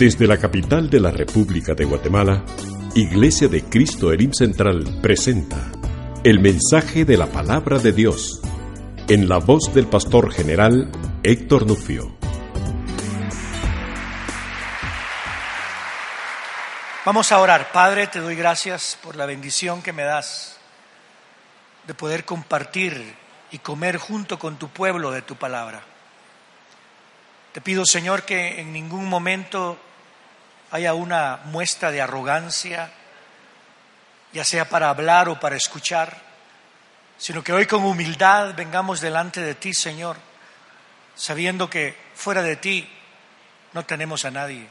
Desde la capital de la República de Guatemala, Iglesia de Cristo Elim Central presenta el mensaje de la palabra de Dios en la voz del pastor general Héctor Nufio. Vamos a orar. Padre, te doy gracias por la bendición que me das de poder compartir y comer junto con tu pueblo de tu palabra. Te pido, Señor, que en ningún momento haya una muestra de arrogancia, ya sea para hablar o para escuchar, sino que hoy con humildad vengamos delante de ti, Señor, sabiendo que fuera de ti no tenemos a nadie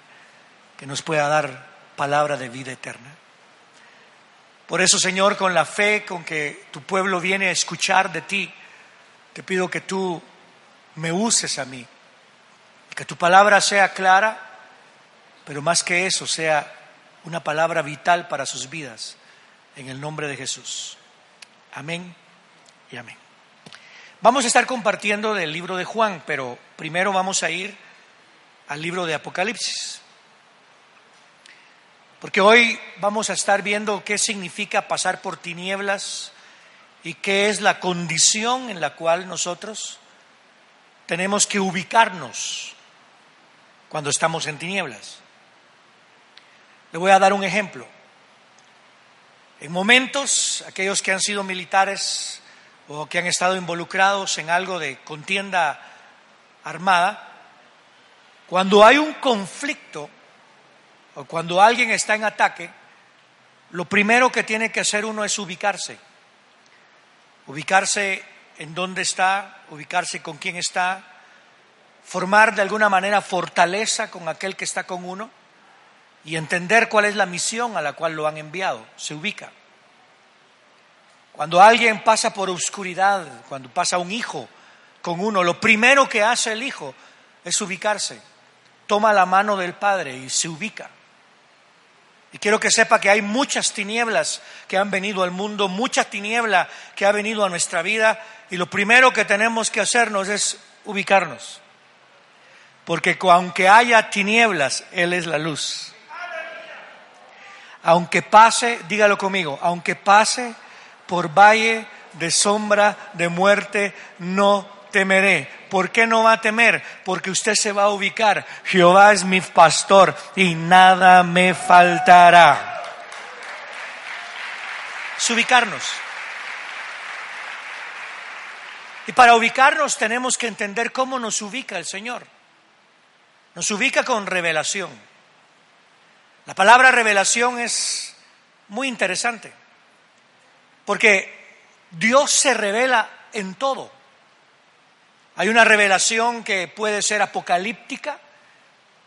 que nos pueda dar palabra de vida eterna. Por eso, Señor, con la fe con que tu pueblo viene a escuchar de ti, te pido que tú me uses a mí, que tu palabra sea clara pero más que eso sea una palabra vital para sus vidas, en el nombre de Jesús. Amén y amén. Vamos a estar compartiendo del libro de Juan, pero primero vamos a ir al libro de Apocalipsis. Porque hoy vamos a estar viendo qué significa pasar por tinieblas y qué es la condición en la cual nosotros tenemos que ubicarnos cuando estamos en tinieblas. Le voy a dar un ejemplo. En momentos, aquellos que han sido militares o que han estado involucrados en algo de contienda armada, cuando hay un conflicto o cuando alguien está en ataque, lo primero que tiene que hacer uno es ubicarse. Ubicarse en dónde está, ubicarse con quién está, formar de alguna manera fortaleza con aquel que está con uno y entender cuál es la misión a la cual lo han enviado. Se ubica. Cuando alguien pasa por oscuridad, cuando pasa un hijo con uno, lo primero que hace el hijo es ubicarse. Toma la mano del padre y se ubica. Y quiero que sepa que hay muchas tinieblas que han venido al mundo, mucha tiniebla que ha venido a nuestra vida y lo primero que tenemos que hacernos es ubicarnos. Porque aunque haya tinieblas, Él es la luz. Aunque pase, dígalo conmigo, aunque pase por valle de sombra de muerte, no temeré. ¿Por qué no va a temer? Porque usted se va a ubicar. Jehová es mi pastor y nada me faltará. Es ubicarnos. Y para ubicarnos tenemos que entender cómo nos ubica el Señor. Nos ubica con revelación. La palabra revelación es muy interesante, porque Dios se revela en todo. Hay una revelación que puede ser apocalíptica,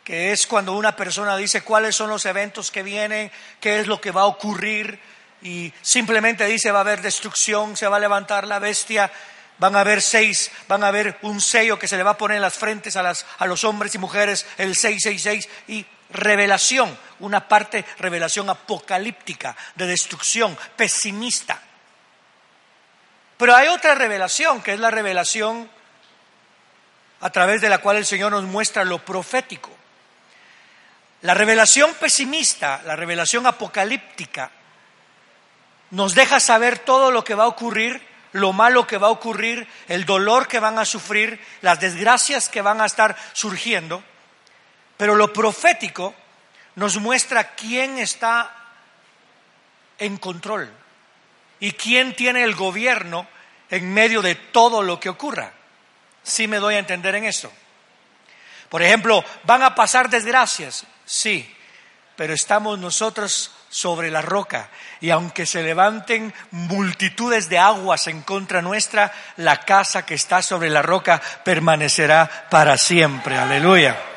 que es cuando una persona dice cuáles son los eventos que vienen, qué es lo que va a ocurrir, y simplemente dice va a haber destrucción, se va a levantar la bestia, van a haber seis, van a haber un sello que se le va a poner en las frentes a, las, a los hombres y mujeres, el 666, y revelación, una parte revelación apocalíptica, de destrucción, pesimista. Pero hay otra revelación, que es la revelación a través de la cual el Señor nos muestra lo profético. La revelación pesimista, la revelación apocalíptica, nos deja saber todo lo que va a ocurrir, lo malo que va a ocurrir, el dolor que van a sufrir, las desgracias que van a estar surgiendo. Pero lo profético nos muestra quién está en control y quién tiene el gobierno en medio de todo lo que ocurra. Sí me doy a entender en esto. Por ejemplo, ¿van a pasar desgracias? Sí, pero estamos nosotros sobre la roca. Y aunque se levanten multitudes de aguas en contra nuestra, la casa que está sobre la roca permanecerá para siempre. Aleluya.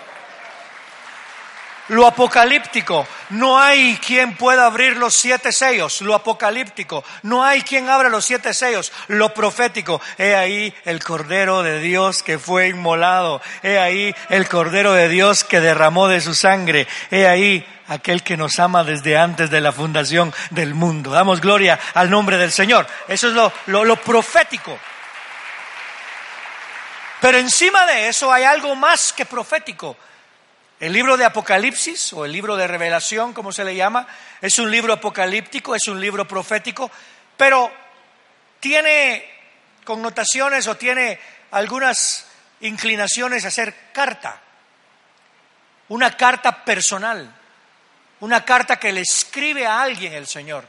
Lo apocalíptico, no hay quien pueda abrir los siete sellos. Lo apocalíptico, no hay quien abra los siete sellos. Lo profético, he ahí el Cordero de Dios que fue inmolado. He ahí el Cordero de Dios que derramó de su sangre. He ahí aquel que nos ama desde antes de la fundación del mundo. Damos gloria al nombre del Señor. Eso es lo, lo, profético. Pero encima de eso hay algo más que profético. El libro de Apocalipsis o el libro de Revelación, como se le llama, es un libro apocalíptico, es un libro profético, pero tiene connotaciones o tiene algunas inclinaciones a ser carta, una carta personal. Una carta que le escribe a alguien el Señor.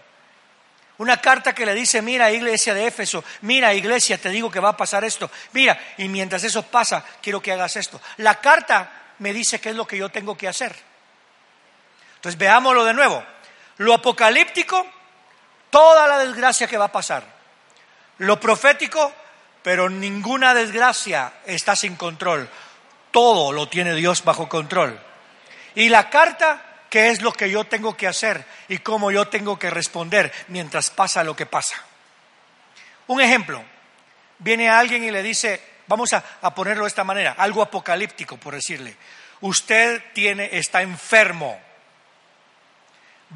Una carta que le dice, mira iglesia de Éfeso, mira iglesia, te digo que va a pasar esto, mira, y mientras eso pasa, quiero que hagas esto. La carta me dice qué es lo que yo tengo que hacer. Entonces veámoslo de nuevo. Lo apocalíptico, toda la desgracia que va a pasar. Lo profético, pero ninguna desgracia está sin control. Todo lo tiene Dios bajo control. Y la carta qué es lo que yo tengo que hacer y cómo yo tengo que responder mientras pasa lo que pasa. Un ejemplo, viene alguien y le dice, vamos a, ponerlo de esta manera, algo apocalíptico por decirle, usted tiene, está enfermo,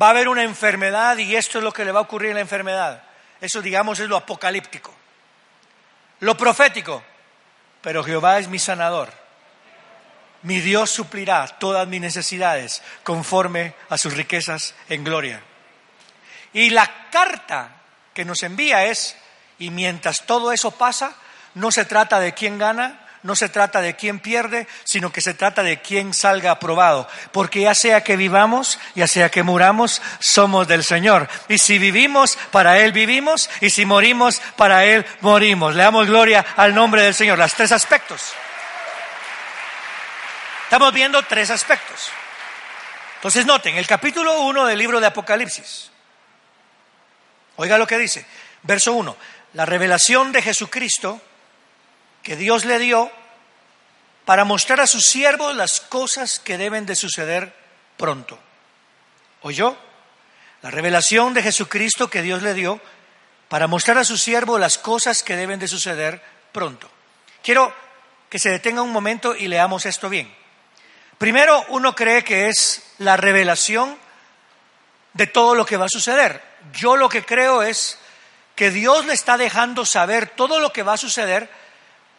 va a haber una enfermedad y esto es lo que le va a ocurrir en la enfermedad. Eso digamos es lo apocalíptico. Lo profético, pero Jehová es mi sanador mi Dios suplirá todas mis necesidades conforme a sus riquezas en gloria. Y la carta que nos envía es, y mientras todo eso pasa, no se trata de quién gana, no se trata de quién pierde, sino que se trata de quién salga aprobado. Porque ya sea que vivamos, ya sea que muramos, somos del Señor. Y si vivimos, para Él vivimos, y si morimos, para Él morimos. Le damos gloria al nombre del Señor. Las tres aspectos. Estamos viendo tres aspectos. Entonces noten, el capítulo 1 del libro de Apocalipsis. Oiga lo que dice. Verso 1. La revelación de Jesucristo que Dios le dio para mostrar a sus siervos las cosas que deben de suceder pronto. ¿Oyó? La revelación de Jesucristo que Dios le dio para mostrar a sus siervos las cosas que deben de suceder pronto. Quiero que se detenga un momento y leamos esto bien. Primero, uno cree que es la revelación de todo lo que va a suceder. Yo lo que creo es que Dios le está dejando saber todo lo que va a suceder,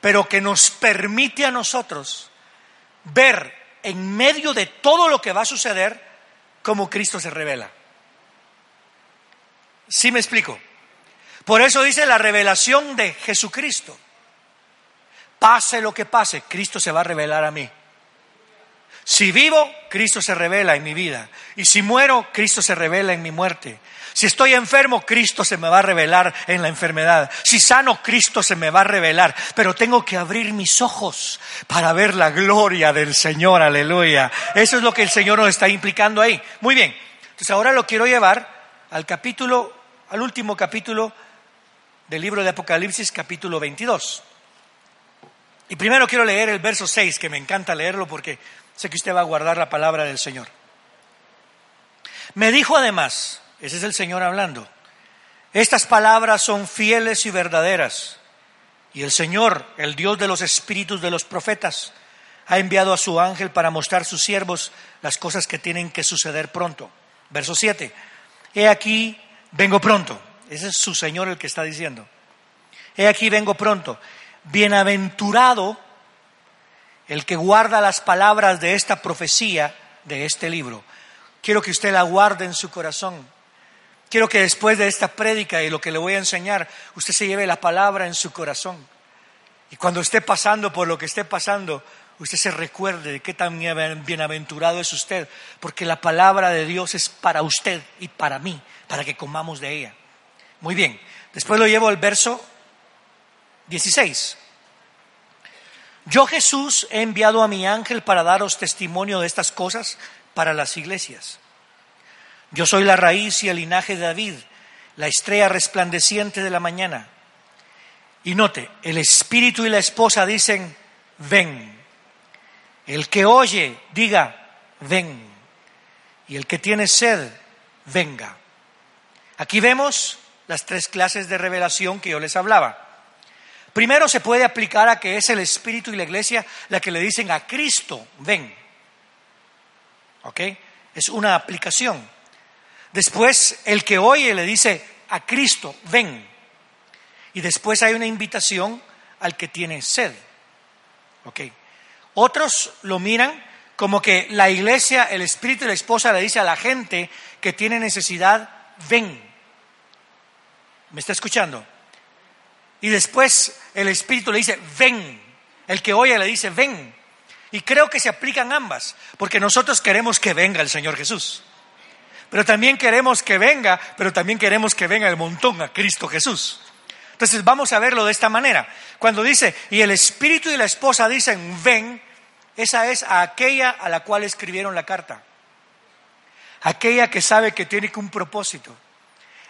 pero que nos permite a nosotros ver en medio de todo lo que va a suceder cómo Cristo se revela. ¿Sí me explico? Por eso dice la revelación de Jesucristo. Pase lo que pase, Cristo se va a revelar a mí. Si vivo, Cristo se revela en mi vida. Y si muero, Cristo se revela en mi muerte. Si estoy enfermo, Cristo se me va a revelar en la enfermedad. Si sano, Cristo se me va a revelar. Pero tengo que abrir mis ojos para ver la gloria del Señor. Aleluya. Eso es lo que el Señor nos está implicando ahí. Muy bien. Entonces ahora lo quiero llevar al capítulo, al último capítulo del libro de Apocalipsis, capítulo 22. Y primero quiero leer el verso 6, que me encanta leerlo porque Sé que usted va a guardar la palabra del Señor. Me dijo además, ese es el Señor hablando, estas palabras son fieles y verdaderas. Y el Señor, el Dios de los espíritus de los profetas, ha enviado a su ángel para mostrar a sus siervos las cosas que tienen que suceder pronto. Verso 7. He aquí, vengo pronto. Ese es su Señor el que está diciendo. He aquí, vengo pronto. Bienaventurado el que guarda las palabras de esta profecía, de este libro. Quiero que usted la guarde en su corazón. Quiero que después de esta prédica y lo que le voy a enseñar, usted se lleve la palabra en su corazón. Y cuando esté pasando por lo que esté pasando, usted se recuerde de qué tan bienaventurado es usted, porque la palabra de Dios es para usted y para mí, para que comamos de ella. Muy bien, después lo llevo al verso 16. Yo Jesús he enviado a mi ángel para daros testimonio de estas cosas para las iglesias. Yo soy la raíz y el linaje de David, la estrella resplandeciente de la mañana. Y note, el espíritu y la esposa dicen, ven. El que oye, diga, ven. Y el que tiene sed, venga. Aquí vemos las tres clases de revelación que yo les hablaba. Primero se puede aplicar a que es el Espíritu y la Iglesia la que le dicen a Cristo, ven. ¿Ok? Es una aplicación. Después el que oye le dice a Cristo, ven. Y después hay una invitación al que tiene sed. ¿Ok? Otros lo miran como que la iglesia, el espíritu y la esposa le dice a la gente que tiene necesidad, ven. ¿Me está escuchando? Y después el Espíritu le dice, ven. El que oye le dice, ven. Y creo que se aplican ambas, porque nosotros queremos que venga el Señor Jesús. Pero también queremos que venga, pero también queremos que venga el montón a Cristo Jesús. Entonces vamos a verlo de esta manera. Cuando dice, y el Espíritu y la esposa dicen, ven, esa es a aquella a la cual escribieron la carta. Aquella que sabe que tiene un propósito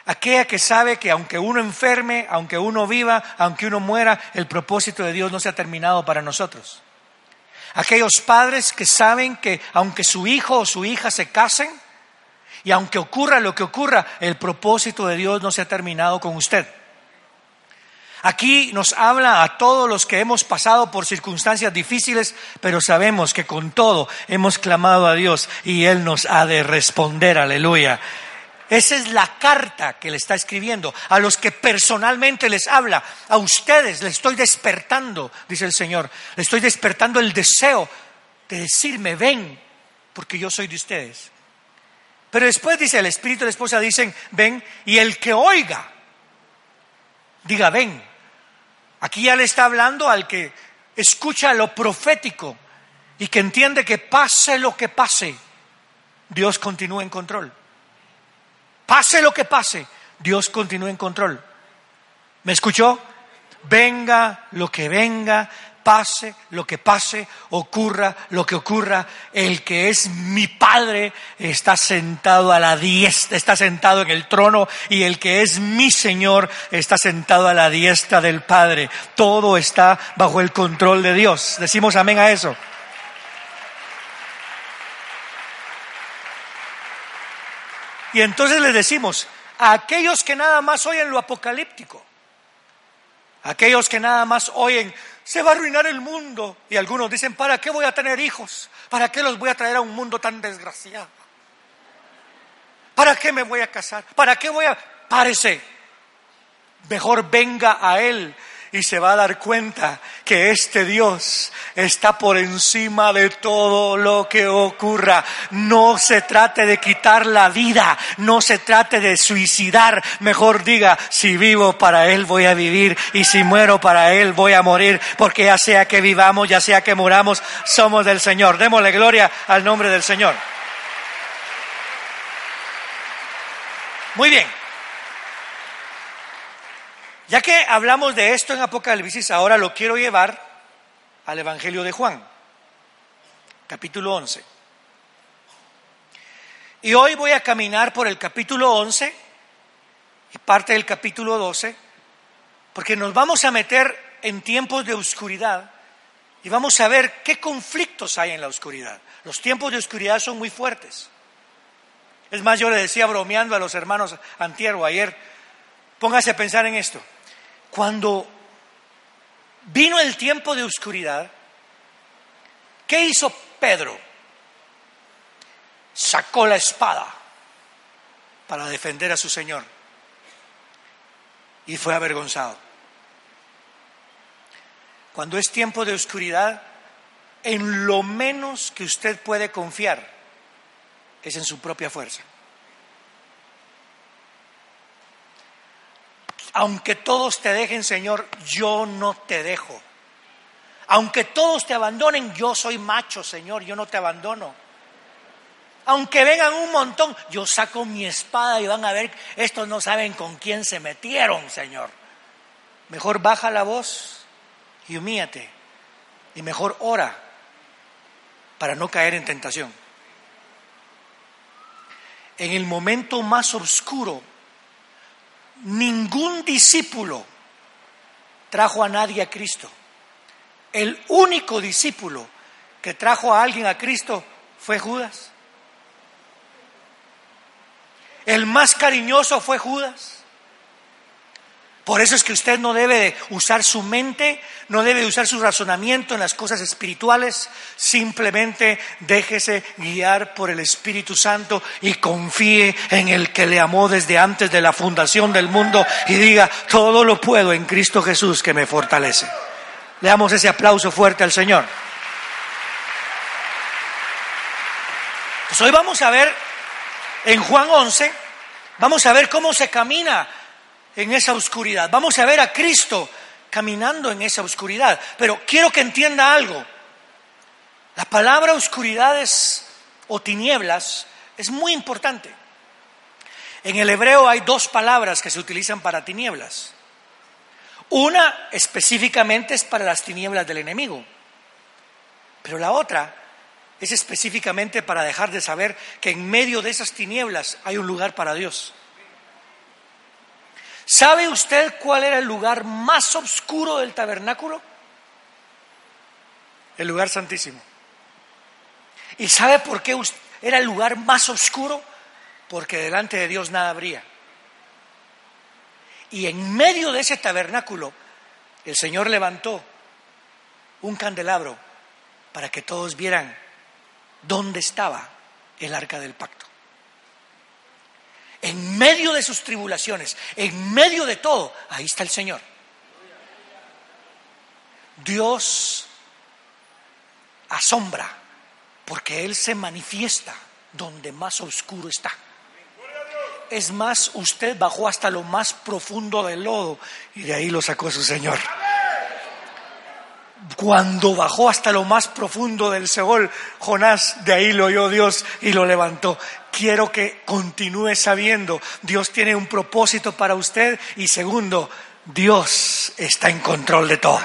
Aquella que sabe que aunque uno enferme, aunque uno viva, aunque uno muera, el propósito de Dios no se ha terminado para nosotros. Aquellos padres que saben que aunque su hijo o su hija se casen, y aunque ocurra lo que ocurra, el propósito de Dios no se ha terminado con usted. Aquí nos habla a todos los que hemos pasado por circunstancias difíciles, pero sabemos que con todo hemos clamado a Dios y Él nos ha de responder, aleluya. Esa es la carta que le está escribiendo. A los que personalmente les habla, a ustedes les estoy despertando, dice el Señor. Les estoy despertando el deseo de decirme, ven, porque yo soy de ustedes. Pero después dice el Espíritu y la esposa dicen, ven, y el que oiga, diga, ven. Aquí ya le está hablando al que escucha lo profético y que entiende que pase lo que pase, Dios continúa en control. Pase lo que pase, Dios continúa en control. ¿Me escuchó? Venga lo que venga, pase lo que pase, ocurra lo que ocurra, el que es mi Padre está sentado a la diestra, está sentado en el trono y el que es mi Señor está sentado a la diestra del Padre. Todo está bajo el control de Dios. Decimos amén a eso. Y entonces les decimos, a aquellos que nada más oyen lo apocalíptico, aquellos que nada más oyen, se va a arruinar el mundo. Y algunos dicen, ¿para qué voy a tener hijos? ¿Para qué los voy a traer a un mundo tan desgraciado? ¿Para qué me voy a casar? ¿Para qué voy a... Párese. Mejor venga a Él y se va a dar cuenta que este Dios está por encima de todo lo que ocurra. No se trate de quitar la vida, no se trate de suicidar. Mejor diga, si vivo para Él voy a vivir y si muero para Él voy a morir, porque ya sea que vivamos, ya sea que muramos, somos del Señor. Démosle gloria al nombre del Señor. Muy bien. Ya que hablamos de esto en Apocalipsis, ahora lo quiero llevar al Evangelio de Juan, capítulo 11. Y hoy voy a caminar por el capítulo 11 y parte del capítulo 12, porque nos vamos a meter en tiempos de oscuridad y vamos a ver qué conflictos hay en la oscuridad. Los tiempos de oscuridad son muy fuertes. Es más, yo le decía bromeando a los hermanos antier o ayer, póngase a pensar en esto. Cuando vino el tiempo de oscuridad, ¿qué hizo Pedro? Sacó la espada para defender a su Señor y fue avergonzado. Cuando es tiempo de oscuridad, en lo menos que usted puede confiar es en su propia fuerza. Aunque todos te dejen, Señor, yo no te dejo. Aunque todos te abandonen, yo soy macho, Señor, yo no te abandono. Aunque vengan un montón, yo saco mi espada y van a ver, estos no saben con quién se metieron, Señor. Mejor baja la voz y humíate. Y mejor ora para no caer en tentación. en el momento más oscuro, ningún discípulo trajo a nadie a Cristo. El único discípulo que trajo a alguien a Cristo fue Judas. El más cariñoso fue Judas. Por eso es que usted no debe de usar su mente, no debe de usar su razonamiento en las cosas espirituales, simplemente déjese guiar por el Espíritu Santo y confíe en el que le amó desde antes de la fundación del mundo y diga, todo lo puedo en Cristo Jesús que me fortalece. Le damos ese aplauso fuerte al Señor. Pues hoy vamos a ver en Juan 11, vamos a ver cómo se camina en esa oscuridad. Vamos a ver a Cristo caminando en esa oscuridad. Pero quiero que entienda algo. La palabra oscuridades o tinieblas es muy importante. En el hebreo hay dos palabras que se utilizan para tinieblas. Una específicamente es para las tinieblas del enemigo, pero la otra es específicamente para dejar de saber que en medio de esas tinieblas hay un lugar para Dios. ¿Sabe usted cuál era el lugar más oscuro del tabernáculo? El lugar santísimo. ¿Y sabe por qué era el lugar más oscuro? Porque delante de Dios nada habría. Y en medio de ese tabernáculo, el Señor levantó un candelabro para que todos vieran dónde estaba el arca del pacto en medio de sus tribulaciones, en medio de todo, ahí está el Señor. Dios asombra porque Él se manifiesta donde más oscuro está. Es más, usted bajó hasta lo más profundo del lodo y de ahí lo sacó su Señor. Cuando bajó hasta lo más profundo del Seol, Jonás, de ahí lo oyó Dios y lo levantó quiero que continúe sabiendo, Dios tiene un propósito para usted y segundo, Dios está en control de todo.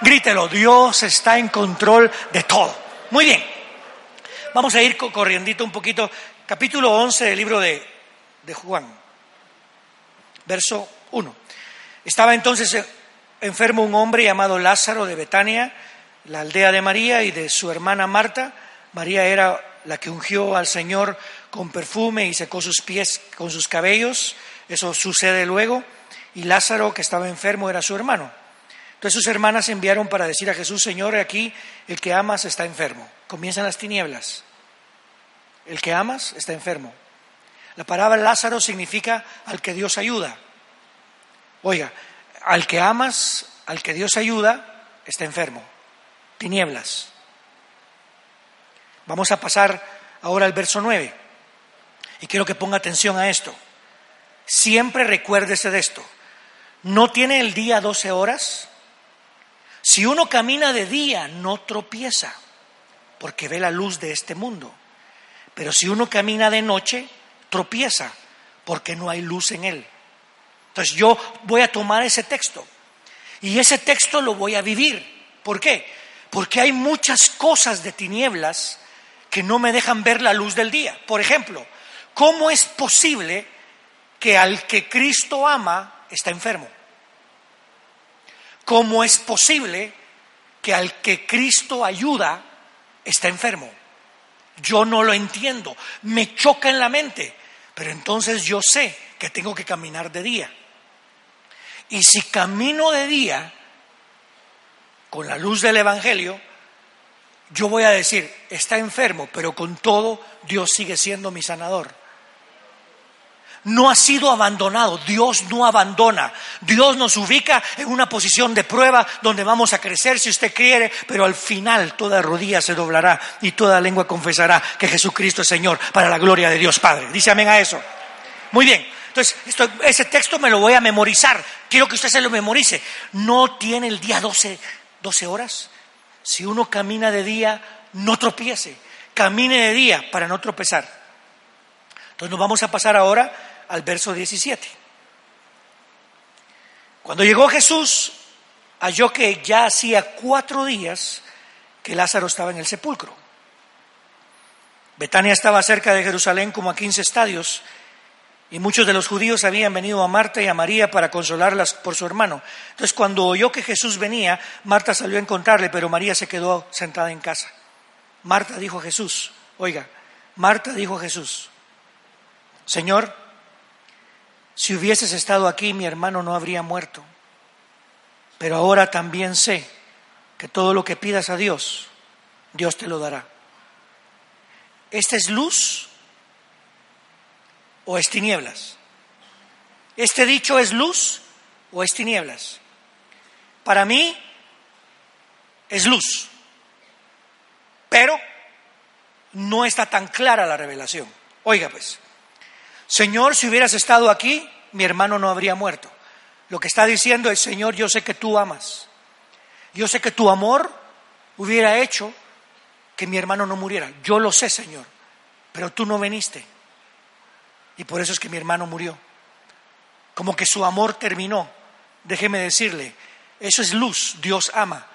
Grítelo, Dios está en control de todo. Muy bien, vamos a ir corriendo un poquito, capítulo 11 del libro de, de Juan, verso 1. Estaba entonces enfermo un hombre llamado Lázaro de Betania, la aldea de María y de su hermana Marta. María era la que ungió al Señor con perfume y secó sus pies con sus cabellos. Eso sucede luego. Y Lázaro, que estaba enfermo, era su hermano. Entonces sus hermanas enviaron para decir a Jesús, Señor, aquí el que amas está enfermo. Comienzan las tinieblas. El que amas está enfermo. La palabra Lázaro significa al que Dios ayuda. Oiga, al que amas, al que Dios ayuda, está enfermo. Tinieblas. Vamos a pasar ahora al verso 9. Y quiero que ponga atención a esto. Siempre recuérdese de esto. ¿No tiene el día 12 horas? Si uno camina de día, no tropieza, porque ve la luz de este mundo. Pero si uno camina de noche, tropieza, porque no hay luz en él. Entonces yo voy a tomar ese texto y ese texto lo voy a vivir. ¿Por qué? Porque hay muchas cosas de tinieblas que no me dejan ver la luz del día. Por ejemplo, ¿cómo es posible que al que Cristo ama está enfermo? ¿Cómo es posible que al que Cristo ayuda está enfermo? Yo no lo entiendo, me choca en la mente, pero entonces yo sé que tengo que caminar de día. Y si camino de día con la luz del Evangelio, yo voy a decir, está enfermo, pero con todo Dios sigue siendo mi sanador. No ha sido abandonado, Dios no abandona. Dios nos ubica en una posición de prueba donde vamos a crecer si usted quiere, pero al final toda rodilla se doblará y toda lengua confesará que Jesucristo es Señor para la gloria de Dios Padre. Dice amén a eso. Muy bien. Entonces, ese texto me lo voy a memorizar. Quiero que usted se lo memorice. No tiene el día 12, 12 horas. Si uno camina de día, no tropiece. Camine de día para no tropezar. Entonces nos vamos a pasar ahora al verso 17. Cuando llegó Jesús, halló que ya hacía cuatro días que Lázaro estaba en el sepulcro. Betania estaba cerca de Jerusalén como a 15 estadios y muchos de los judíos habían venido a Marta y a María para consolarlas por su hermano. Entonces cuando oyó que Jesús venía, Marta salió a encontrarle, pero María se quedó sentada en casa. Marta dijo a Jesús, oiga, Marta dijo a Jesús, Señor, si hubieses estado aquí mi hermano no habría muerto, pero ahora también sé que todo lo que pidas a Dios, Dios te lo dará. ¿Esta es luz o es tinieblas? ¿Este dicho es luz o es tinieblas? Para mí es luz, pero no está tan clara la revelación. Oiga pues, Señor, si hubieras estado aquí, mi hermano no habría muerto. Lo que está diciendo es, Señor, yo sé que tú amas. Yo sé que tu amor hubiera hecho que mi hermano no muriera. Yo lo sé, Señor, pero tú no viniste. Y por eso es que mi hermano murió. Como que su amor terminó. Déjeme decirle, eso es luz, Dios ama.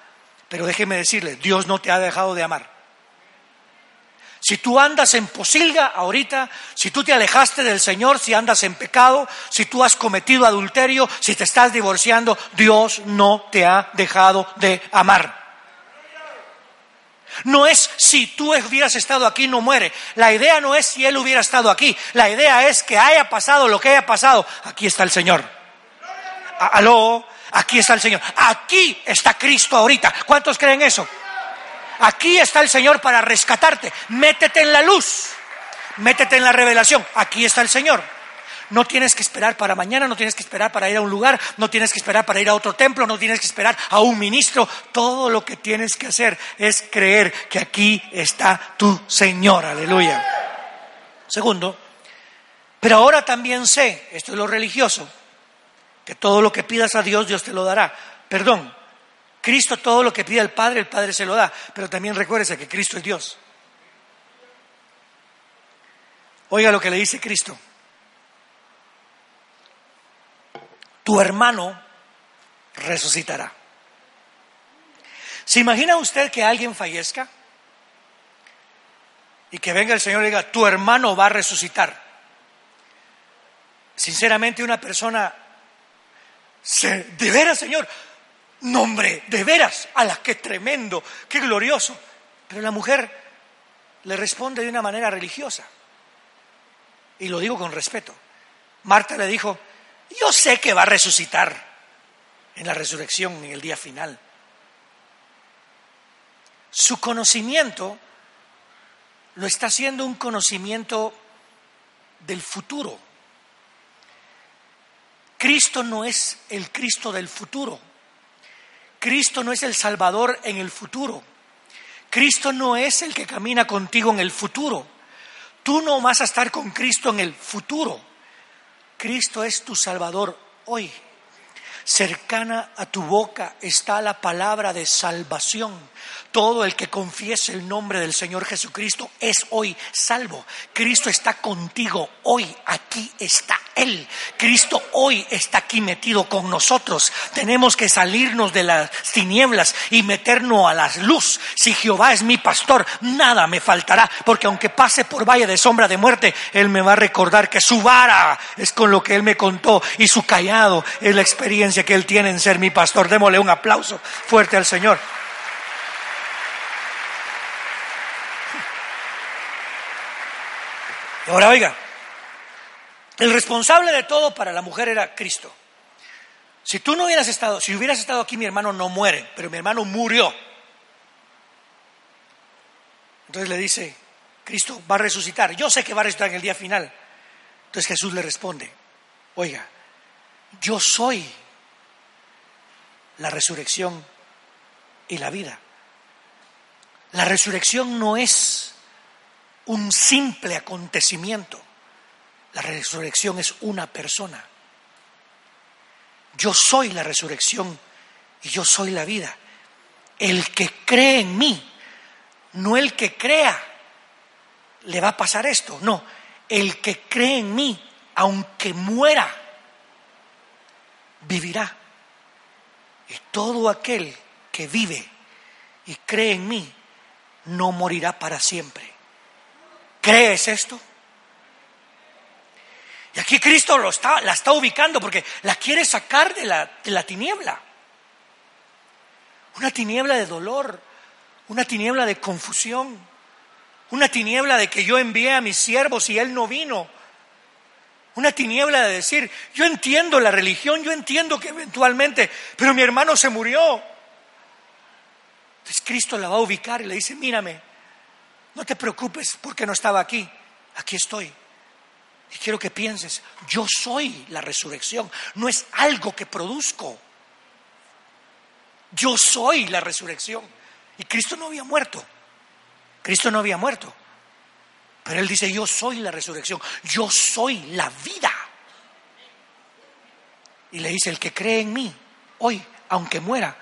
Pero déjeme decirle, Dios no te ha dejado de amar. Si tú andas en posilga ahorita, si tú te alejaste del Señor, si andas en pecado, si tú has cometido adulterio, si te estás divorciando, Dios no te ha dejado de amar. No es si tú hubieras estado aquí, no muere. La idea no es si Él hubiera estado aquí. La idea es que haya pasado lo que haya pasado. Aquí está el Señor. Aló, aquí está el Señor. Aquí está Cristo ahorita. ¿Cuántos creen eso? Aquí está el Señor para rescatarte. Métete en la luz. Métete en la revelación. Aquí está el Señor. No tienes que esperar para mañana, no tienes que esperar para ir a un lugar, no tienes que esperar para ir a otro templo, no tienes que esperar a un ministro. Todo lo que tienes que hacer es creer que aquí está tu Señor. Aleluya. Segundo, pero ahora también sé, esto es lo religioso, que todo lo que pidas a Dios, Dios te lo dará. Perdón, Cristo todo lo que pide al Padre, el Padre se lo da. Pero también recuérdese que Cristo es Dios. Oiga lo que le dice Cristo. Tu hermano resucitará. ¿Se imagina usted que alguien fallezca? Y que venga el Señor y diga, tu hermano va a resucitar. Sinceramente una persona, de veras Señor, Nombre, de veras, a la que tremendo, qué glorioso. Pero la mujer le responde de una manera religiosa. Y lo digo con respeto. Marta le dijo, yo sé que va a resucitar en la resurrección, en el día final. Su conocimiento lo está haciendo un conocimiento del futuro. Cristo no es el Cristo del futuro. Cristo no es el Salvador en el futuro. Cristo no es el que camina contigo en el futuro. Tú no vas a estar con Cristo en el futuro. Cristo es tu Salvador hoy. Cercana a tu boca está la palabra de salvación. Todo el que confiese el nombre del Señor Jesucristo es hoy salvo. Cristo está contigo hoy, aquí está Él. Cristo hoy está aquí metido con nosotros. Tenemos que salirnos de las tinieblas y meternos a la luz. Si Jehová es mi pastor, nada me faltará, porque aunque pase por valle de sombra de muerte, Él me va a recordar que su vara es con lo que Él me contó y su callado es la experiencia que Él tiene en ser mi pastor. Démosle un aplauso fuerte al Señor. Ahora oiga, el responsable de todo para la mujer era Cristo. Si tú no hubieras estado, si hubieras estado aquí, mi hermano no muere, pero mi hermano murió. Entonces le dice, Cristo va a resucitar. Yo sé que va a resucitar en el día final. Entonces Jesús le responde, oiga, yo soy la resurrección y la vida. La resurrección no es un simple acontecimiento. La resurrección es una persona. Yo soy la resurrección y yo soy la vida. El que cree en mí, no el que crea, le va a pasar esto. No, el que cree en mí, aunque muera, vivirá. Y todo aquel que vive y cree en mí, no morirá para siempre ¿Crees esto? Y aquí Cristo lo está, la está ubicando porque la quiere sacar de la, de la tiniebla. Una tiniebla de dolor, una tiniebla de confusión, una tiniebla de que yo envié a mis siervos y él no vino. Una tiniebla de decir, yo entiendo la religión, yo entiendo que eventualmente, pero mi hermano se murió. Entonces Cristo la va a ubicar y le dice, mírame, no te preocupes porque no estaba aquí, aquí estoy. Y quiero que pienses, yo soy la resurrección, no es algo que produzco. Yo soy la resurrección. Y Cristo no había muerto. Cristo no había muerto. Pero Él dice, yo soy la resurrección, yo soy la vida. Y le dice, el que cree en mí, hoy, aunque muera,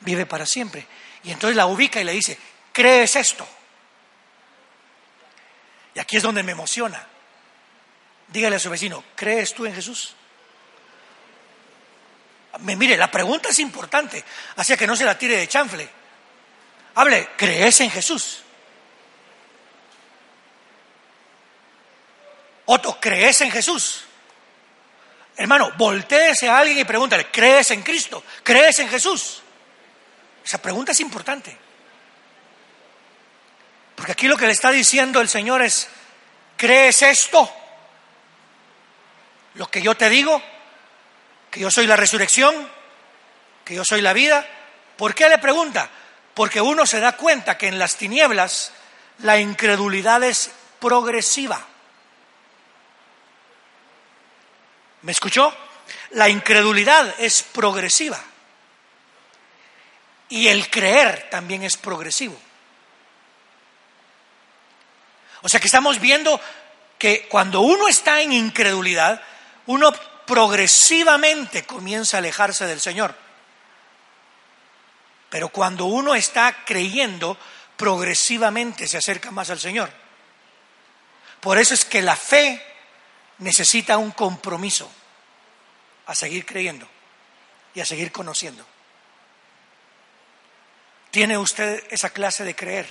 vive para siempre. Y entonces la ubica y le dice, ¿crees esto? Y aquí es donde me emociona. Dígale a su vecino, ¿crees tú en Jesús? Mire, la pregunta es importante, así que no se la tire de chanfle. Hable, ¿crees en Jesús? Otto, ¿crees en Jesús? Hermano, volteese a alguien y pregúntale, ¿crees en Cristo? ¿Crees en Jesús? Esa pregunta es importante. Porque aquí lo que le está diciendo el Señor es, ¿crees esto? Lo que yo te digo, que yo soy la resurrección, que yo soy la vida. ¿Por qué le pregunta? Porque uno se da cuenta que en las tinieblas la incredulidad es progresiva. ¿Me escuchó? La incredulidad es progresiva. Y el creer también es progresivo. O sea que estamos viendo que cuando uno está en incredulidad, uno progresivamente comienza a alejarse del Señor. Pero cuando uno está creyendo, progresivamente se acerca más al Señor. Por eso es que la fe necesita un compromiso a seguir creyendo y a seguir conociendo. ¿Tiene usted esa clase de creer?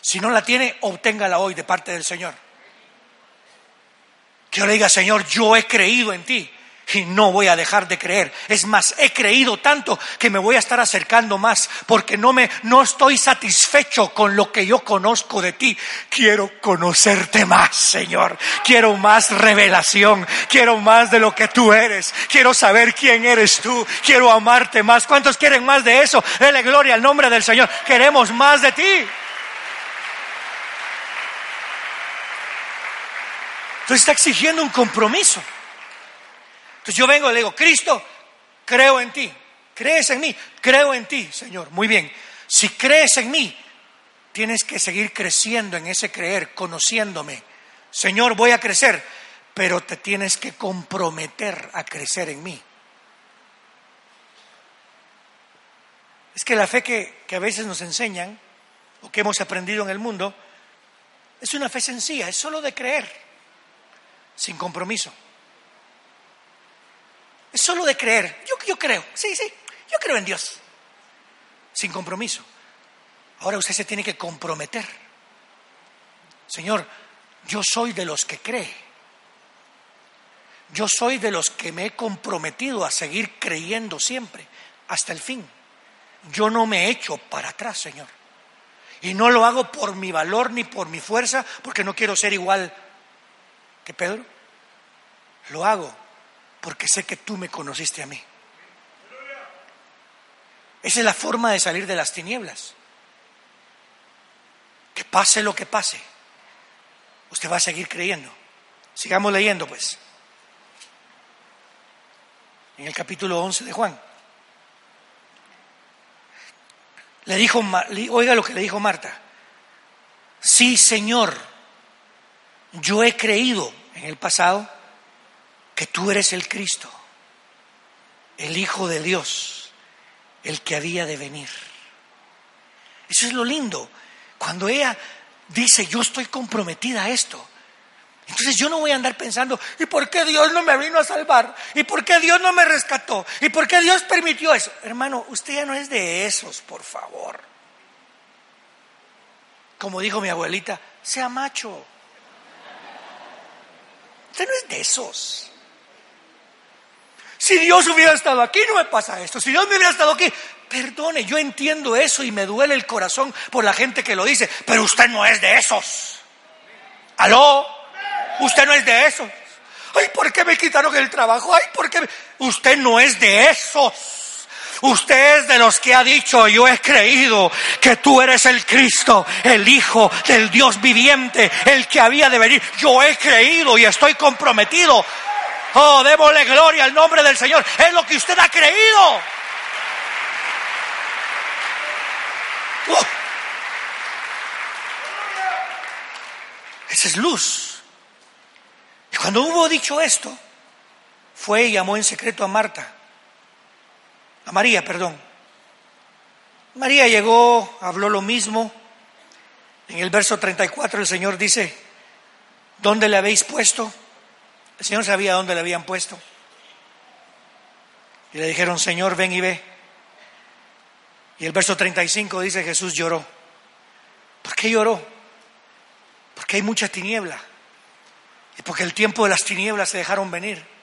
Si no la tiene, obténgala hoy de parte del Señor. Que yo le diga, Señor, yo he creído en ti y no voy a dejar de creer. Es más, he creído tanto que me voy a estar acercando más porque no me no estoy satisfecho con lo que yo conozco de ti. Quiero conocerte más, Señor. Quiero más revelación, quiero más de lo que tú eres. Quiero saber quién eres tú. Quiero amarte más. ¿Cuántos quieren más de eso? Dele gloria al nombre del Señor. Queremos más de ti. Entonces está exigiendo un compromiso. Entonces yo vengo y le digo, Cristo, creo en ti. ¿Crees en mí? Creo en ti, Señor. Muy bien. Si crees en mí, tienes que seguir creciendo en ese creer, conociéndome. Señor, voy a crecer, pero te tienes que comprometer a crecer en mí. Es que la fe que, que, a veces nos enseñan, o que hemos aprendido en el mundo, es una fe sencilla, es solo de creer sin compromiso. Es solo de creer. Yo, yo creo, sí, sí, yo creo en Dios. Sin compromiso. Ahora usted se tiene que comprometer. Señor, yo soy de los que cree. Yo soy de los que me he comprometido a seguir creyendo siempre, hasta el fin. Yo no me echo para atrás, Señor. Y no lo hago por mi valor ni por mi fuerza, porque no quiero ser igual Pedro? Lo hago porque sé que tú me conociste a mí. Esa es la forma de salir de las tinieblas. Que pase lo que pase, usted va a seguir creyendo. Sigamos leyendo, pues. En el capítulo 11 de Juan. Le dijo, oiga lo que le dijo Marta. Sí, Señor, yo he creído en el pasado que tú eres el Cristo, el Hijo de Dios, el que había de venir. Eso es lo lindo. Cuando ella dice, yo estoy comprometida a esto, entonces yo no voy a andar pensando, ¿y por qué Dios no me vino a salvar? ¿Y por qué Dios no me rescató? ¿Y por qué Dios permitió eso? Hermano, usted ya no es de esos, por favor. Como dijo mi abuelita, sea macho. Usted no es de esos. Si Dios hubiera estado aquí, no me pasa esto. Si Dios me hubiera estado aquí, perdone, yo entiendo eso y me duele el corazón por la gente que lo dice, pero usted no es de esos. ¿Aló? Usted no es de esos. Ay, ¿por qué me quitaron el trabajo? Ay, ¿por qué? Usted no es de esos. Usted es de los que ha dicho, yo he creído que tú eres el Cristo, el Hijo del Dios viviente, el que había de venir. Yo he creído y estoy comprometido. Oh, démosle gloria al nombre del Señor. Es lo que usted ha creído. Uh. Esa es luz. Y cuando hubo dicho esto, fue y llamó en secreto a Marta, a María, perdón. María llegó, habló lo mismo. En el verso 34 el Señor dice, ¿dónde le habéis puesto? El Señor sabía dónde le habían puesto. Y le dijeron, Señor, ven y ve. Y el verso 35 dice, Jesús lloró. ¿Por qué lloró? Porque hay mucha tiniebla. Y porque el tiempo de las tinieblas se dejaron venir.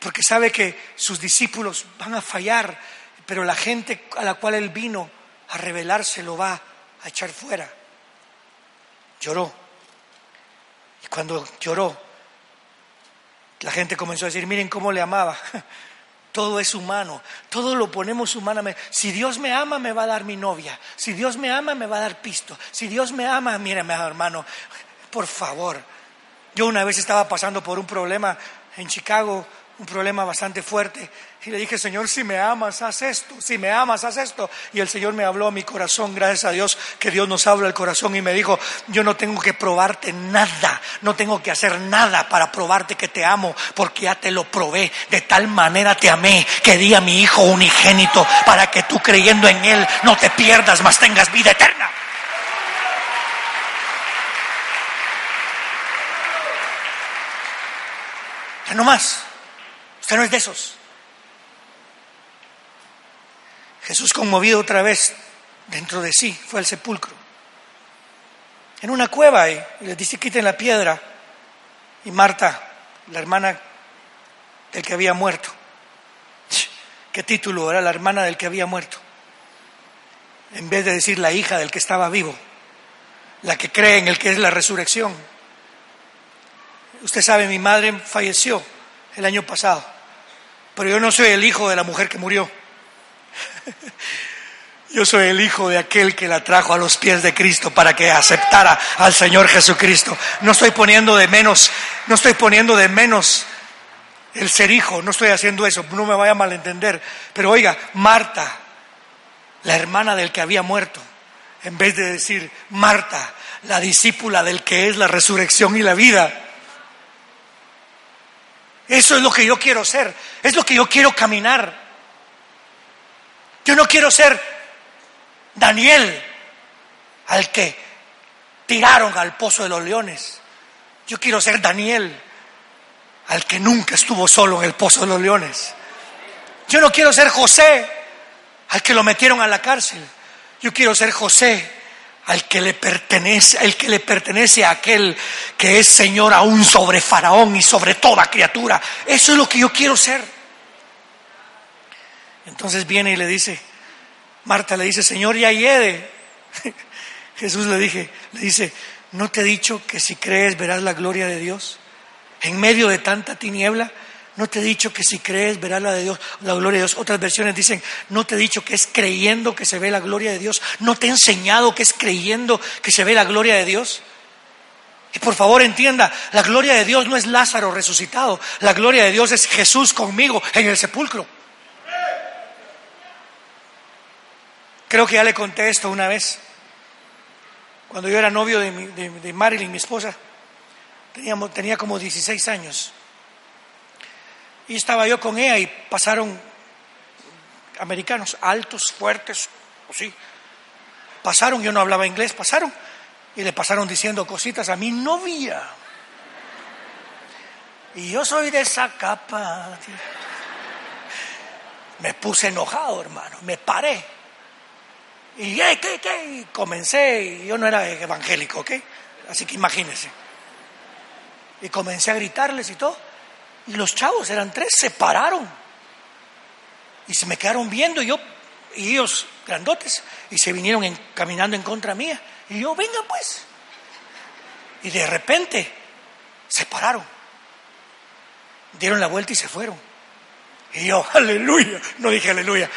Porque sabe que sus discípulos van a fallar, pero la gente a la cual él vino a revelarse lo va a echar fuera. Lloró. Y cuando lloró, la gente comenzó a decir, miren cómo le amaba. Todo es humano, todo lo ponemos humanamente. Si Dios me ama, me va a dar mi novia. Si Dios me ama, me va a dar pisto. Si Dios me ama, mírame, hermano, por favor. Yo una vez estaba pasando por un problema en Chicago, un problema bastante fuerte, y le dije, Señor, si me amas, haz esto, si me amas, haz esto. Y el Señor me habló a mi corazón, gracias a Dios que Dios nos habla el corazón y me dijo, yo no tengo que probarte nada, no tengo que hacer nada para probarte que te amo, porque ya te lo probé. De tal manera te amé que di a mi Hijo unigénito para que tú creyendo en Él no te pierdas, mas tengas vida eterna. Ya no más. Usted no es de esos. Jesús conmovido otra vez dentro de sí fue al sepulcro. En una cueva y les dice quiten la piedra. Y Marta, la hermana del que había muerto. ¿Qué título era la hermana del que había muerto? En vez de decir la hija del que estaba vivo, la que cree en el que es la resurrección. Usted sabe, mi madre falleció el año pasado, pero yo no soy el hijo de la mujer que murió. Yo soy el hijo de aquel que la trajo a los pies de Cristo para que aceptara al Señor Jesucristo. No estoy poniendo de menos, no estoy poniendo de menos el ser hijo, no estoy haciendo eso, no me vaya a malentender. Pero oiga, Marta, la hermana del que había muerto, en vez de decir Marta, la discípula del que es la resurrección y la vida. Eso es lo que yo quiero ser, es lo que yo quiero caminar. Yo no quiero ser Daniel al que tiraron al pozo de los leones. Yo quiero ser Daniel al que nunca estuvo solo en el pozo de los leones. Yo no quiero ser José al que lo metieron a la cárcel. Yo quiero ser José al que le pertenece, el que le pertenece a aquel que es Señor aún sobre Faraón y sobre toda criatura. Eso es lo que yo quiero ser. Entonces viene y le dice, Marta le dice, Señor, ya hiede. Jesús le dije, le dice, ¿no te he dicho que si crees verás la gloria de Dios? En medio de tanta tiniebla, ¿no te he dicho que si crees verás la de Dios, la gloria de Dios? Otras versiones dicen, ¿no te he dicho que es creyendo que se ve la gloria de Dios? ¿No te he enseñado que es creyendo que se ve la gloria de Dios? Y por favor entienda, la gloria de Dios no es Lázaro resucitado, la gloria de Dios es Jesús conmigo en el sepulcro. Creo que ya le conté esto una vez. Cuando yo era novio de, Marilyn, mi esposa, tenía como 16 años. Y estaba yo con ella y pasaron americanos altos, fuertes, sí. Pasaron, yo no hablaba inglés, pasaron y le pasaron diciendo cositas a mi novia. Y yo soy de esa capa. Me puse enojado, hermano, me paré. Y, ¿qué, qué? Y comencé, y yo no era evangélico, ¿ok? Así que imagínense. Y comencé a gritarles y todo. Y los chavos, eran tres, se pararon. Y se me quedaron viendo, y yo, y ellos grandotes, y se vinieron caminando en contra mía. Y yo, venga pues. Y de repente se pararon. Dieron la vuelta y se fueron. Y yo, aleluya. No dije aleluya.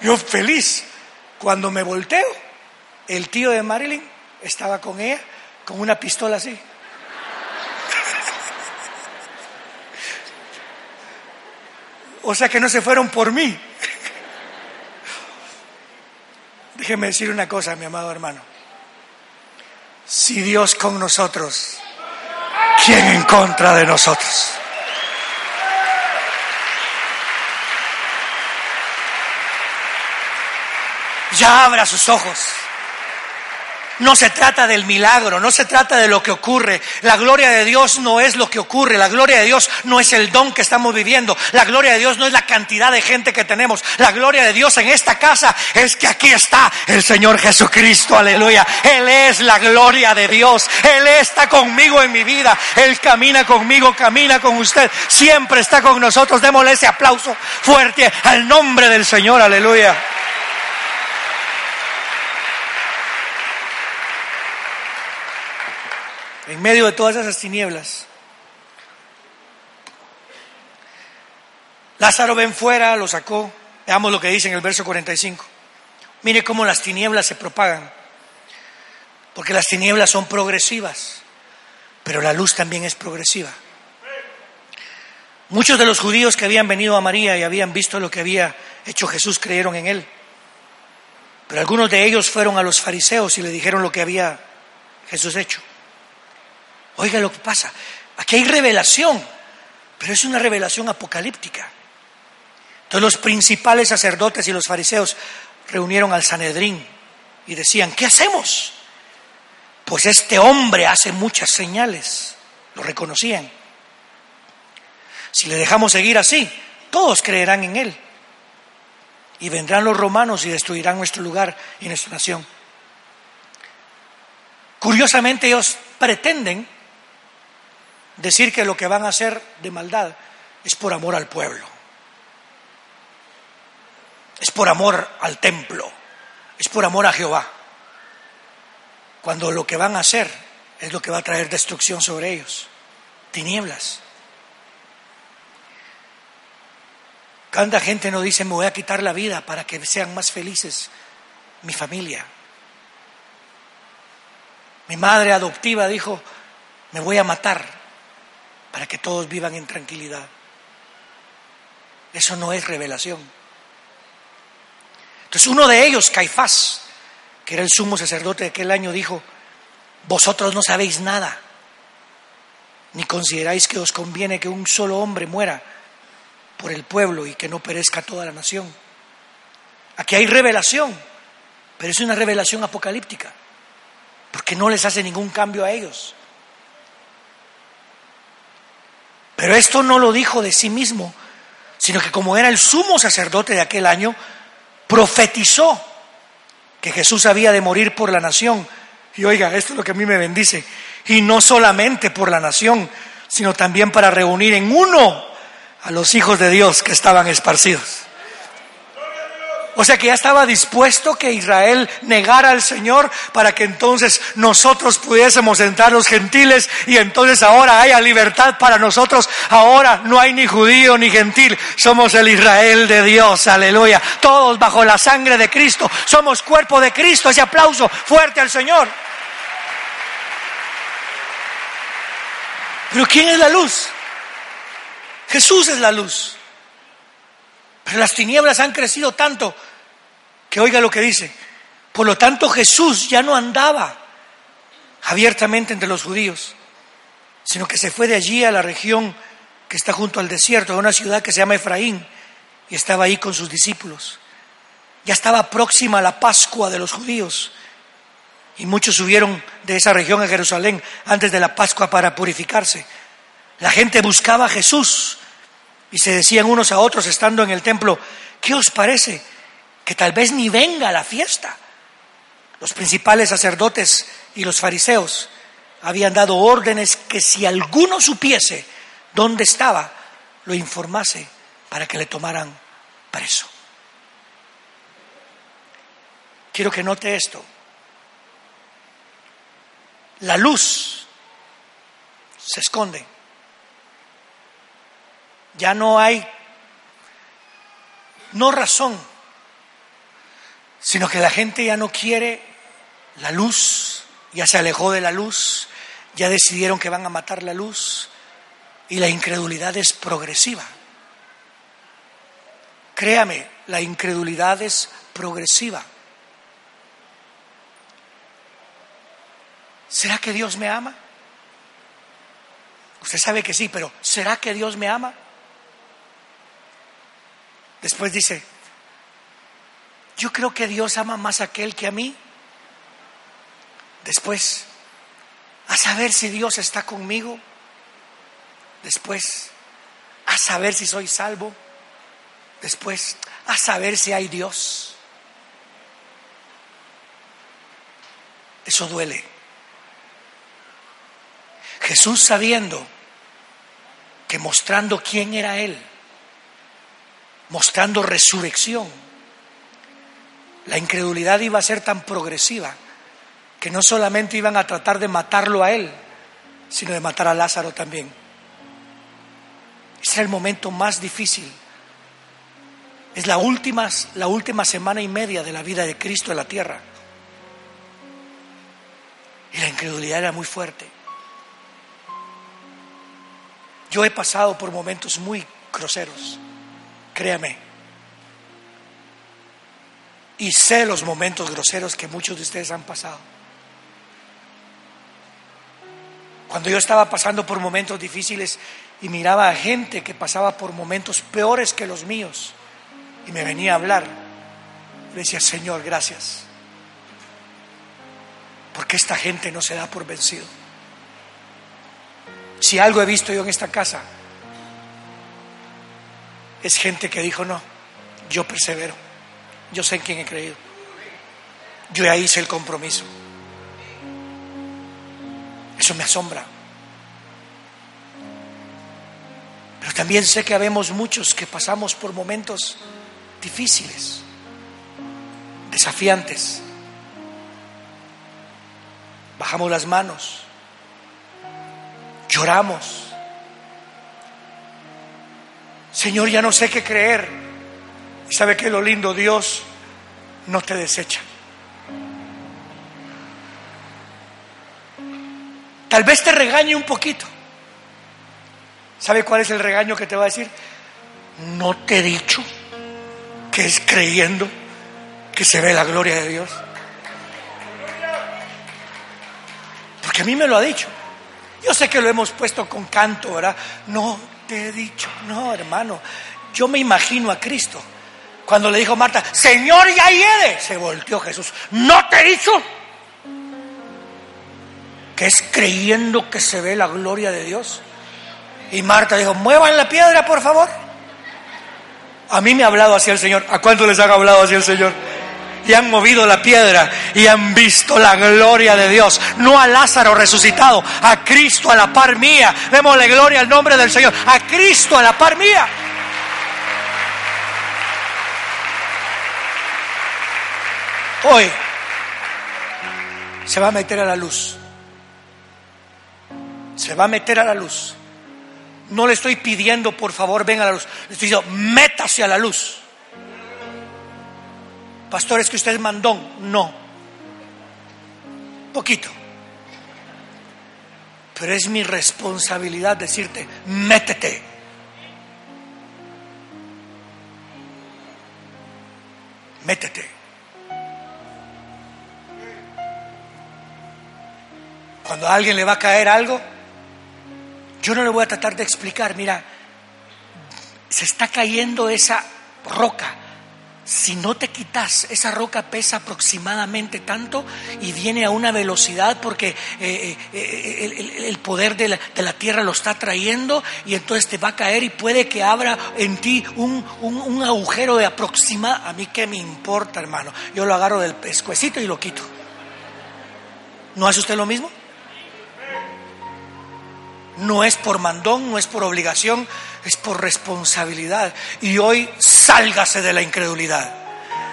Yo feliz. Cuando me volteo, el tío de Marilyn estaba con ella, con una pistola así. O sea que no se fueron por mí. Déjeme decir una cosa, mi amado hermano. Si Dios con nosotros, ¿quién en contra de nosotros? Ya abra sus ojos. No se trata del milagro, no se trata de lo que ocurre. La gloria de Dios no es lo que ocurre, la gloria de Dios no es el don que estamos viviendo, la gloria de Dios no es la cantidad de gente que tenemos, la gloria de Dios en esta casa es que aquí está el Señor Jesucristo, aleluya. Él es la gloria de Dios, Él está conmigo en mi vida, Él camina conmigo, camina con usted, siempre está con nosotros. Démosle ese aplauso fuerte al nombre del Señor, aleluya. En medio de todas esas tinieblas. Lázaro ven fuera, lo sacó. Veamos lo que dice en el verso 45. Mire cómo las tinieblas se propagan. Porque las tinieblas son progresivas, pero la luz también es progresiva. Muchos de los judíos que habían venido a María y habían visto lo que había hecho Jesús creyeron en él. Pero algunos de ellos fueron a los fariseos y le dijeron lo que había Jesús hecho. Oiga lo que pasa. Aquí hay revelación, pero es una revelación apocalíptica. Entonces los principales sacerdotes y los fariseos reunieron al Sanedrín y decían, ¿qué hacemos? Pues este hombre hace muchas señales, lo reconocían. Si le dejamos seguir así, todos creerán en él. Y vendrán los romanos y destruirán nuestro lugar y nuestra nación. Curiosamente ellos pretenden decir que lo que van a hacer de maldad es por amor al pueblo, es por amor al templo, es por amor a Jehová, cuando lo que van a hacer es lo que va a traer destrucción sobre ellos, tinieblas. Cuánta gente no dice me voy a quitar la vida para que sean más felices mi familia. Mi madre adoptiva dijo, me voy a matar para que todos vivan en tranquilidad. Eso no es revelación. Entonces uno de ellos, Caifás, que era el sumo sacerdote de aquel año, dijo, vosotros no sabéis nada, ni consideráis que os conviene que un solo hombre muera por el pueblo y que no perezca toda la nación. Aquí hay revelación, pero es una revelación apocalíptica, porque no les hace ningún cambio a ellos. Pero esto no lo dijo de sí mismo, sino que como era el sumo sacerdote de aquel año, profetizó que Jesús había de morir por la nación. Y oiga, esto es lo que a mí me bendice. Y no solamente por la nación, sino también para reunir en uno a los hijos de Dios que estaban esparcidos. O sea que ya estaba dispuesto que Israel negara al Señor para que entonces nosotros pudiésemos entrar los gentiles y entonces ahora haya libertad para nosotros. Ahora no hay ni judío ni gentil, somos el Israel de Dios, aleluya. Todos bajo la sangre de Cristo, somos cuerpo de Cristo. Ese aplauso fuerte al Señor. Pero ¿quién es la luz? Jesús es la luz. Pero las tinieblas han crecido tanto que oiga lo que dice. Por lo tanto, Jesús ya no andaba abiertamente entre los judíos, sino que se fue de allí a la región que está junto al desierto, a una ciudad que se llama Efraín, y estaba ahí con sus discípulos. Ya estaba próxima la Pascua de los judíos, y muchos subieron de esa región a Jerusalén antes de la Pascua para purificarse. La gente buscaba a Jesús y se decían unos a otros estando en el templo, ¿qué os parece? que tal vez ni venga a la fiesta. Los principales sacerdotes y los fariseos habían dado órdenes que si alguno supiese dónde estaba, lo informase para que le tomaran preso. Quiero que note esto. La luz se esconde. Ya no hay, no razón, sino que la gente ya no quiere la luz, ya se alejó de la luz, ya decidieron que van a matar la luz y la incredulidad es progresiva. Créame, la incredulidad es progresiva. ¿Será que Dios me ama? Usted sabe que sí, pero ¿será que Dios me ama? Después dice, yo creo que Dios ama más a aquel que a mí. Después, a saber si Dios está conmigo. Después, a saber si soy salvo. Después, a saber si hay Dios. Eso duele. Jesús sabiendo que mostrando quién era Él, mostrando resurrección, la incredulidad iba a ser tan progresiva que no solamente iban a tratar de matarlo a él, sino de matar a Lázaro también. Ese era el momento más difícil. Es la última, la última semana y media de la vida de Cristo en la tierra. Y la incredulidad era muy fuerte. Yo he pasado por momentos muy groseros, créame. Y sé los momentos groseros que muchos de ustedes han pasado. Cuando yo estaba pasando por momentos difíciles y miraba a gente que pasaba por momentos peores que los míos y me venía a hablar, le decía, Señor, gracias. Porque esta gente no se da por vencido. Si algo he visto yo en esta casa, es gente que dijo, no, yo persevero, yo sé en quién he creído, yo ya hice el compromiso. Eso me asombra. Pero también sé que habemos muchos que pasamos por momentos difíciles, desafiantes. Bajamos las manos, lloramos. Señor, ya no sé qué creer. ¿Y sabe que lo lindo? Dios no te desecha. Tal vez te regañe un poquito. ¿Sabe cuál es el regaño que te va a decir? No te he dicho que es creyendo que se ve la gloria de Dios. Porque a mí me lo ha dicho. Yo sé que lo hemos puesto con canto, ¿verdad? No he dicho, no, hermano. Yo me imagino a Cristo. Cuando le dijo Marta, Señor, ya hiede, se volteó Jesús. No te he dicho que es creyendo que se ve la gloria de Dios. Y Marta dijo, muevan la piedra, por favor. A mí me ha hablado así el Señor. ¿A cuántos les ha hablado así el Señor? Y han movido la piedra y han visto la gloria de Dios. No a Lázaro resucitado, a Cristo a la par mía. la gloria al nombre del Señor. A Cristo a la par mía. Hoy se va a meter a la luz se va a meter a la luz. No le estoy pidiendo, por favor, venga a la luz. Le estoy diciendo, métase a la luz. Pastor, es que usted es mandón. No. Poquito. Pero es mi responsabilidad decirte, métete. Métete. Cuando a alguien le va a caer algo, yo no le voy a tratar de explicar, mira, se está cayendo esa roca, si no te quitas, esa roca pesa aproximadamente tanto y viene a una velocidad porque eh, eh, eh, el, poder de la, tierra lo está trayendo y entonces te va a caer y puede que abra en ti un, un agujero de aproximada. A mí qué me importa, hermano. Yo lo agarro del pescuecito y lo quito. ¿No hace usted lo mismo? No es por mandón, no es por obligación, es por responsabilidad. Y hoy sálgase de la incredulidad.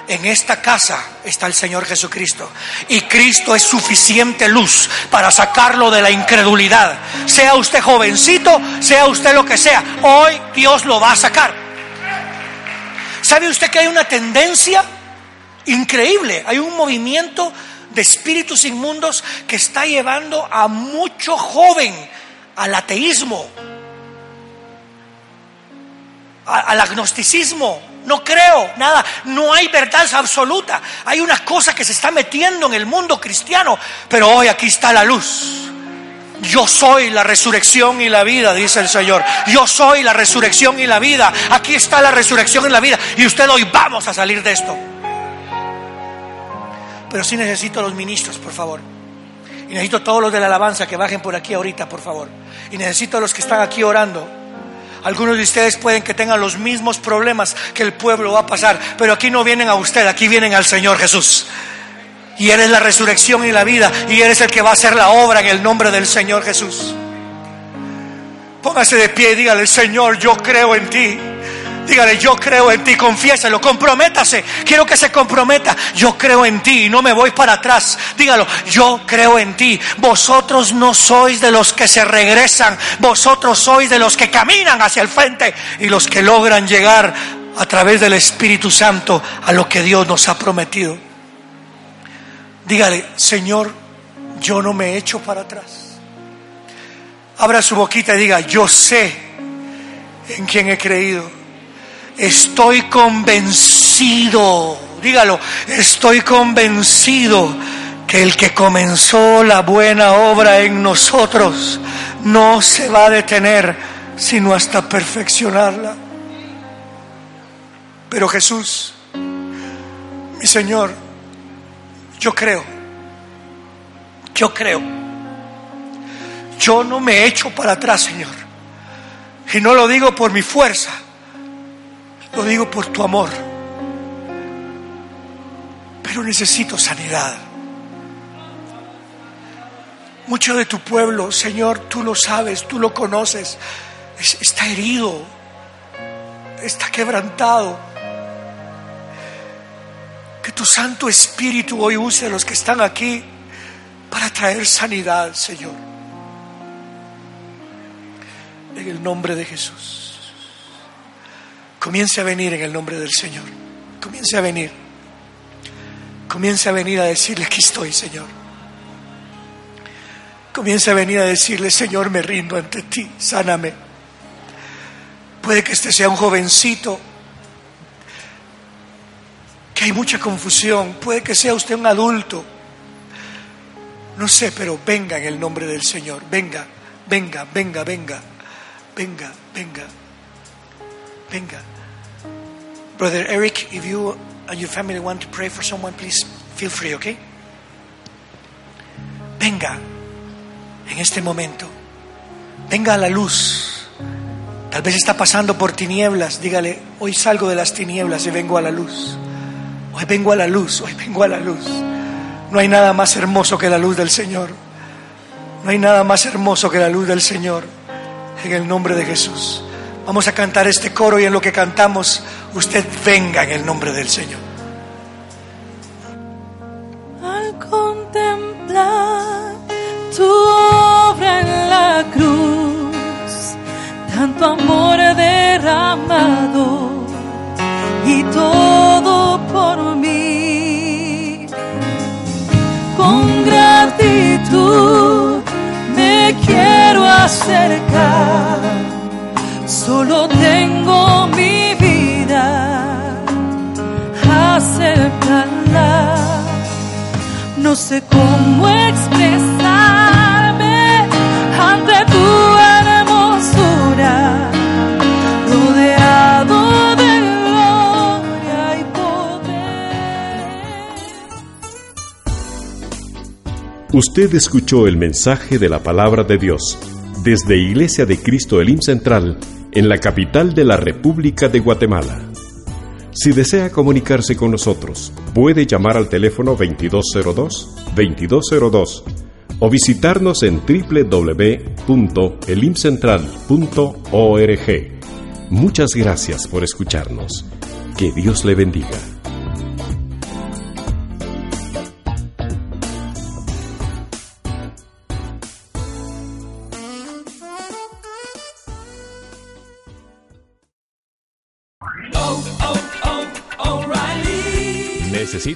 En esta casa está el Señor Jesucristo y Cristo es suficiente luz para sacarlo de la incredulidad. Sea usted jovencito, sea usted lo que sea, hoy Dios lo va a sacar. ¿Sabe usted que hay una tendencia increíble? Hay un movimiento de espíritus inmundos que está llevando a mucho joven al ateísmo, al agnosticismo. No creo nada, no hay verdad absoluta. Hay una cosa que se está metiendo en el mundo cristiano, pero hoy aquí está la luz. Yo soy la resurrección y la vida, dice el Señor. Yo soy la resurrección y la vida. Aquí está la resurrección y la vida. Y usted hoy vamos a salir de esto. Pero sí necesito a los ministros, por favor. Y necesito todos los de la alabanza que bajen por aquí ahorita, por favor. Y necesito a los que están aquí orando. Algunos de ustedes pueden que tengan los mismos problemas que el pueblo va a pasar, pero aquí no vienen a usted, aquí vienen al Señor Jesús. Y eres la resurrección y la vida, y eres el que va a hacer la obra en el nombre del Señor Jesús. Póngase de pie y dígale, Señor, yo creo en ti. Dígale, yo creo en ti, confiéselo, comprométase. Quiero que se comprometa. Yo creo en ti y no me voy para atrás. Dígalo, yo creo en ti. Vosotros no sois de los que se regresan. Vosotros sois de los que caminan hacia el frente y los que logran llegar a través del Espíritu Santo a lo que Dios nos ha prometido. Dígale, Señor, yo no me echo para atrás. Abra su boquita y diga, yo sé en quién he creído. Estoy convencido, dígalo, estoy convencido que el que comenzó la buena obra en nosotros no se va a detener sino hasta perfeccionarla. Pero Jesús, mi Señor, yo creo, yo creo, yo no me echo para atrás, Señor. Y no lo digo por mi fuerza lo digo por tu amor. Pero necesito sanidad. Mucho de tu pueblo, Señor, tú lo sabes, tú lo conoces, está herido, está quebrantado. Que tu Santo Espíritu hoy use a los que están aquí para traer sanidad, Señor. En el nombre de Jesús. Comience a venir en el nombre del Señor. Comience a venir. Comience a venir a decirle, aquí estoy, Señor. Comience a venir a decirle, Señor, me rindo ante ti, sáname. Puede que este sea un jovencito, que hay mucha confusión. Puede que sea usted un adulto. No sé, pero venga en el nombre del Señor. Venga, venga, venga, venga, venga, venga. Venga. Brother Eric, if you and your family want to pray for someone, please feel free, ¿ok? Venga en este momento. Venga a la luz. Tal vez está pasando por tinieblas. Dígale, hoy salgo de las tinieblas y vengo a la luz. Hoy vengo a la luz, hoy vengo a la luz. No hay nada más hermoso que la luz del Señor. No hay nada más hermoso que la luz del Señor. En el nombre de Jesús. Vamos a cantar este coro y en lo que cantamos, usted venga en el nombre del Señor. Al contemplar tu obra en la cruz, tanto amor derramado y todo por mí, con gratitud me quiero acercar sé cómo expresarme ante tu hermosura, rodeado de gloria y poder. Usted escuchó el mensaje de la palabra de Dios desde Iglesia de Cristo Elim Central, en la capital de la República de Guatemala. Si desea comunicarse con nosotros, puede llamar al teléfono 2202-2202 o visitarnos en www.elimcentral.org. Muchas gracias por escucharnos. Que Dios le bendiga.